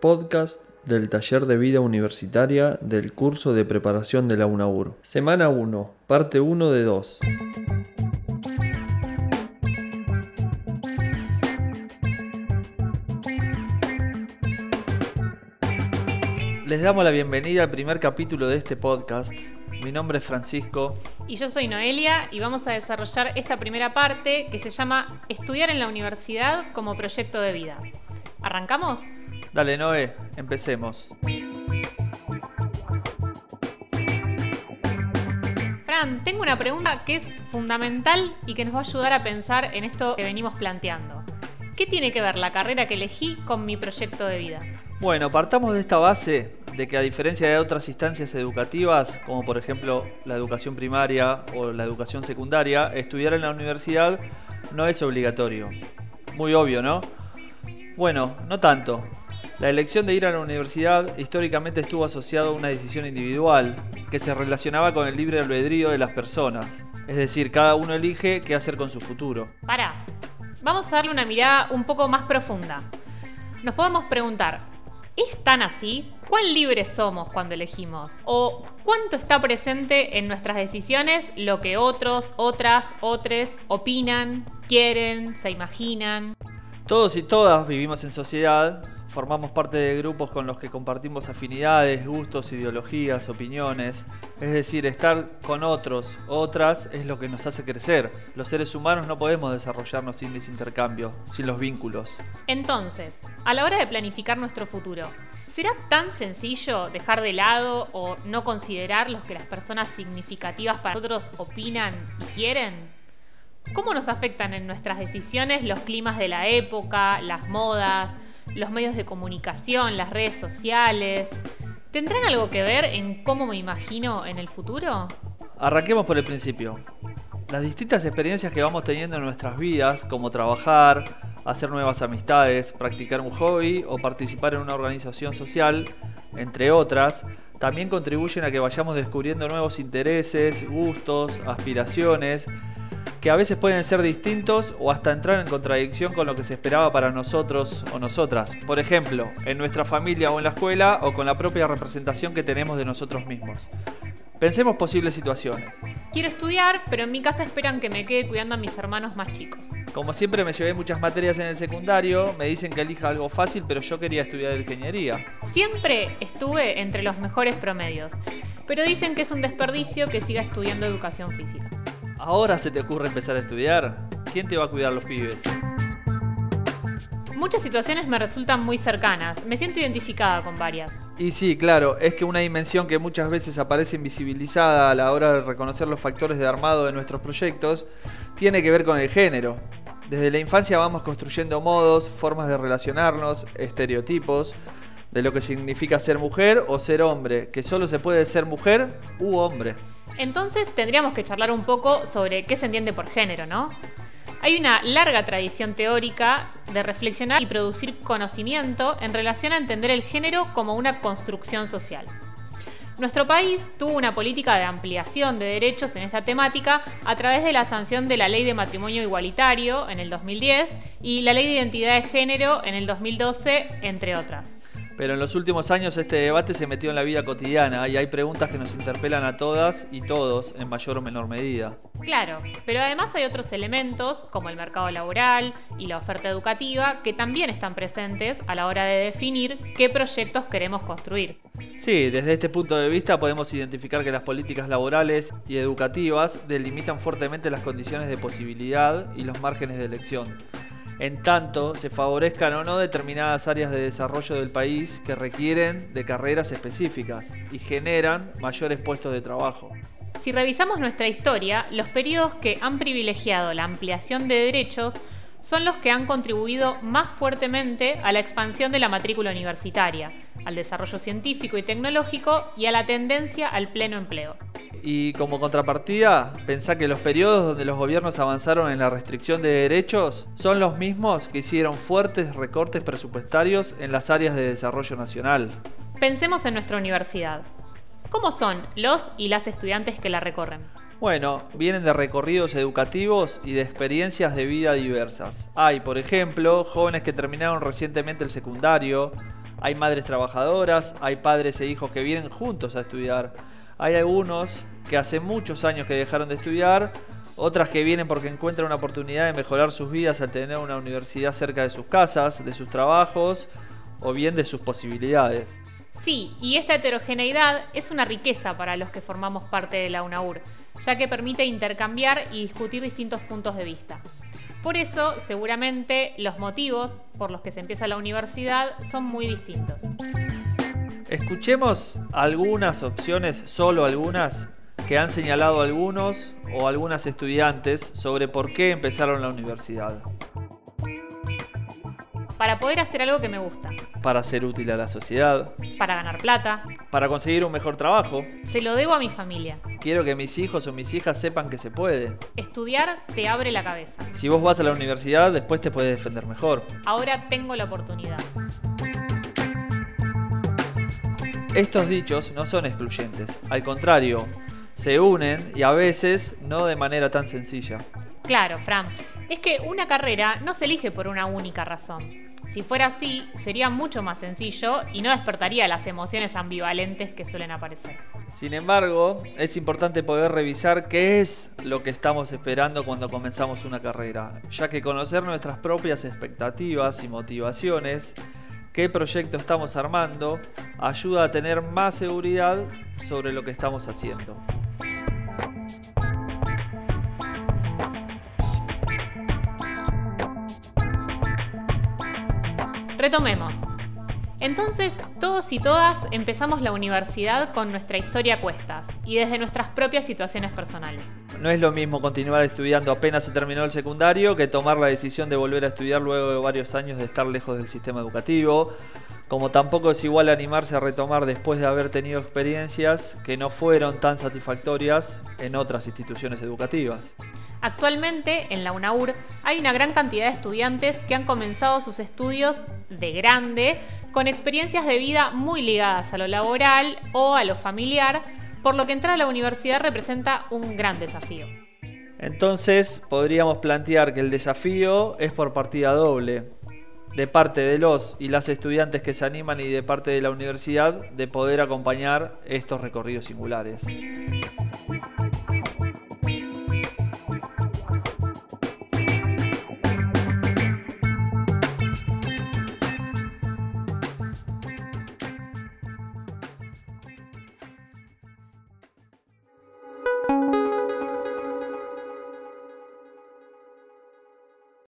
podcast del taller de vida universitaria del curso de preparación de la UNAUR. Semana 1, parte 1 de 2. Les damos la bienvenida al primer capítulo de este podcast. Mi nombre es Francisco. Y yo soy Noelia y vamos a desarrollar esta primera parte que se llama Estudiar en la universidad como proyecto de vida. ¿Arrancamos? Dale, Noé, empecemos. Fran, tengo una pregunta que es fundamental y que nos va a ayudar a pensar en esto que venimos planteando. ¿Qué tiene que ver la carrera que elegí con mi proyecto de vida? Bueno, partamos de esta base de que a diferencia de otras instancias educativas, como por ejemplo la educación primaria o la educación secundaria, estudiar en la universidad no es obligatorio. Muy obvio, ¿no? Bueno, no tanto. La elección de ir a la universidad históricamente estuvo asociado a una decisión individual, que se relacionaba con el libre albedrío de las personas. Es decir, cada uno elige qué hacer con su futuro. Para, vamos a darle una mirada un poco más profunda. Nos podemos preguntar, ¿Es tan así? ¿Cuán libres somos cuando elegimos? ¿O cuánto está presente en nuestras decisiones lo que otros, otras, otros opinan, quieren, se imaginan? Todos y todas vivimos en sociedad formamos parte de grupos con los que compartimos afinidades, gustos, ideologías, opiniones. Es decir, estar con otros, otras, es lo que nos hace crecer. Los seres humanos no podemos desarrollarnos sin ese intercambio, sin los vínculos. Entonces, a la hora de planificar nuestro futuro, ¿será tan sencillo dejar de lado o no considerar lo que las personas significativas para nosotros opinan y quieren? ¿Cómo nos afectan en nuestras decisiones los climas de la época, las modas, los medios de comunicación, las redes sociales, ¿tendrán algo que ver en cómo me imagino en el futuro? Arranquemos por el principio. Las distintas experiencias que vamos teniendo en nuestras vidas, como trabajar, hacer nuevas amistades, practicar un hobby o participar en una organización social, entre otras, también contribuyen a que vayamos descubriendo nuevos intereses, gustos, aspiraciones que a veces pueden ser distintos o hasta entrar en contradicción con lo que se esperaba para nosotros o nosotras. Por ejemplo, en nuestra familia o en la escuela o con la propia representación que tenemos de nosotros mismos. Pensemos posibles situaciones. Quiero estudiar, pero en mi casa esperan que me quede cuidando a mis hermanos más chicos. Como siempre me llevé muchas materias en el secundario, me dicen que elija algo fácil, pero yo quería estudiar ingeniería. Siempre estuve entre los mejores promedios, pero dicen que es un desperdicio que siga estudiando educación física. ¿Ahora se te ocurre empezar a estudiar? ¿Quién te va a cuidar los pibes? Muchas situaciones me resultan muy cercanas, me siento identificada con varias. Y sí, claro, es que una dimensión que muchas veces aparece invisibilizada a la hora de reconocer los factores de armado de nuestros proyectos tiene que ver con el género. Desde la infancia vamos construyendo modos, formas de relacionarnos, estereotipos de lo que significa ser mujer o ser hombre, que solo se puede ser mujer u hombre. Entonces tendríamos que charlar un poco sobre qué se entiende por género, ¿no? Hay una larga tradición teórica de reflexionar y producir conocimiento en relación a entender el género como una construcción social. Nuestro país tuvo una política de ampliación de derechos en esta temática a través de la sanción de la Ley de Matrimonio Igualitario en el 2010 y la Ley de Identidad de Género en el 2012, entre otras. Pero en los últimos años este debate se metió en la vida cotidiana y hay preguntas que nos interpelan a todas y todos en mayor o menor medida. Claro, pero además hay otros elementos como el mercado laboral y la oferta educativa que también están presentes a la hora de definir qué proyectos queremos construir. Sí, desde este punto de vista podemos identificar que las políticas laborales y educativas delimitan fuertemente las condiciones de posibilidad y los márgenes de elección en tanto se favorezcan o no determinadas áreas de desarrollo del país que requieren de carreras específicas y generan mayores puestos de trabajo. Si revisamos nuestra historia, los periodos que han privilegiado la ampliación de derechos son los que han contribuido más fuertemente a la expansión de la matrícula universitaria, al desarrollo científico y tecnológico y a la tendencia al pleno empleo. Y como contrapartida, pensá que los periodos donde los gobiernos avanzaron en la restricción de derechos son los mismos que hicieron fuertes recortes presupuestarios en las áreas de desarrollo nacional. Pensemos en nuestra universidad. ¿Cómo son los y las estudiantes que la recorren? Bueno, vienen de recorridos educativos y de experiencias de vida diversas. Hay, por ejemplo, jóvenes que terminaron recientemente el secundario, Hay madres trabajadoras, hay padres e hijos que vienen juntos a estudiar. Hay algunos que hace muchos años que dejaron de estudiar, otras que vienen porque encuentran una oportunidad de mejorar sus vidas al tener una universidad cerca de sus casas, de sus trabajos o bien de sus posibilidades. Sí, y esta heterogeneidad es una riqueza para los que formamos parte de la UNAUR, ya que permite intercambiar y discutir distintos puntos de vista. Por eso, seguramente, los motivos por los que se empieza la universidad son muy distintos. Escuchemos algunas opciones, solo algunas, que han señalado algunos o algunas estudiantes sobre por qué empezaron la universidad. Para poder hacer algo que me gusta. Para ser útil a la sociedad. Para ganar plata. Para conseguir un mejor trabajo. Se lo debo a mi familia. Quiero que mis hijos o mis hijas sepan que se puede. Estudiar te abre la cabeza. Si vos vas a la universidad, después te puedes defender mejor. Ahora tengo la oportunidad. Estos dichos no son excluyentes, al contrario, se unen y a veces no de manera tan sencilla. Claro, Fran, es que una carrera no se elige por una única razón. Si fuera así, sería mucho más sencillo y no despertaría las emociones ambivalentes que suelen aparecer. Sin embargo, es importante poder revisar qué es lo que estamos esperando cuando comenzamos una carrera, ya que conocer nuestras propias expectativas y motivaciones qué proyecto estamos armando, ayuda a tener más seguridad sobre lo que estamos haciendo. Retomemos. Entonces, todos y todas empezamos la universidad con nuestra historia a cuestas y desde nuestras propias situaciones personales. No es lo mismo continuar estudiando apenas se terminó el secundario que tomar la decisión de volver a estudiar luego de varios años de estar lejos del sistema educativo, como tampoco es igual animarse a retomar después de haber tenido experiencias que no fueron tan satisfactorias en otras instituciones educativas. Actualmente en la UNAUR hay una gran cantidad de estudiantes que han comenzado sus estudios de grande con experiencias de vida muy ligadas a lo laboral o a lo familiar, por lo que entrar a la universidad representa un gran desafío. Entonces podríamos plantear que el desafío es por partida doble, de parte de los y las estudiantes que se animan y de parte de la universidad de poder acompañar estos recorridos singulares.